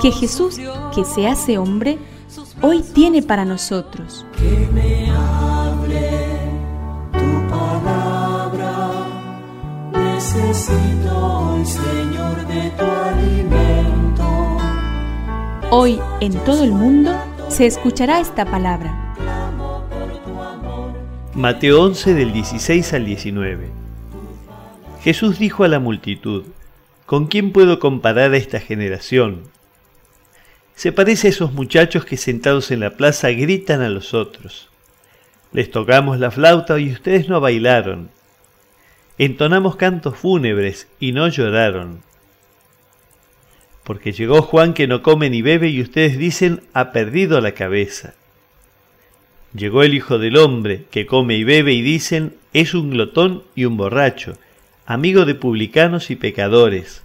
que Jesús, que se hace hombre, hoy tiene para nosotros. Que me hable tu palabra, necesito hoy, Señor, de tu alimento. Hoy en todo el mundo se escuchará esta palabra. Mateo 11 del 16 al 19. Jesús dijo a la multitud, ¿Con quién puedo comparar a esta generación? Se parece a esos muchachos que sentados en la plaza gritan a los otros. Les tocamos la flauta y ustedes no bailaron. Entonamos cantos fúnebres y no lloraron. Porque llegó Juan que no come ni bebe y ustedes dicen ha perdido la cabeza. Llegó el Hijo del Hombre que come y bebe y dicen es un glotón y un borracho amigo de publicanos y pecadores.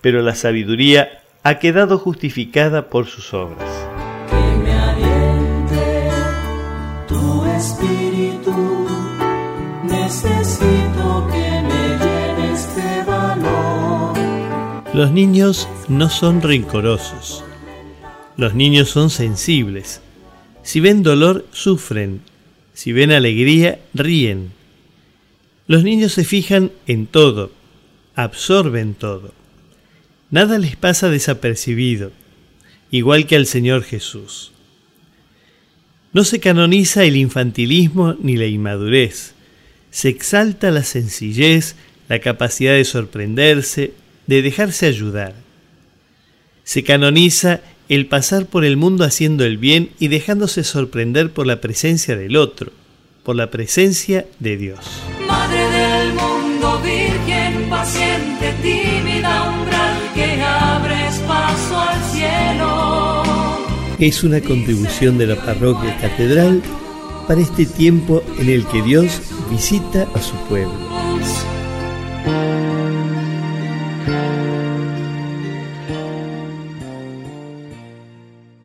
Pero la sabiduría ha quedado justificada por sus obras. Que me aliente tu espíritu, necesito que me llene este valor. Los niños no son rencorosos. Los niños son sensibles. Si ven dolor, sufren. Si ven alegría, ríen. Los niños se fijan en todo, absorben todo. Nada les pasa desapercibido, igual que al Señor Jesús. No se canoniza el infantilismo ni la inmadurez. Se exalta la sencillez, la capacidad de sorprenderse, de dejarse ayudar. Se canoniza el pasar por el mundo haciendo el bien y dejándose sorprender por la presencia del otro, por la presencia de Dios. Madre del mundo, virgen paciente, tímida umbral que abres paso al cielo. Es una contribución de la parroquia catedral para este tiempo en el que Dios visita a su pueblo.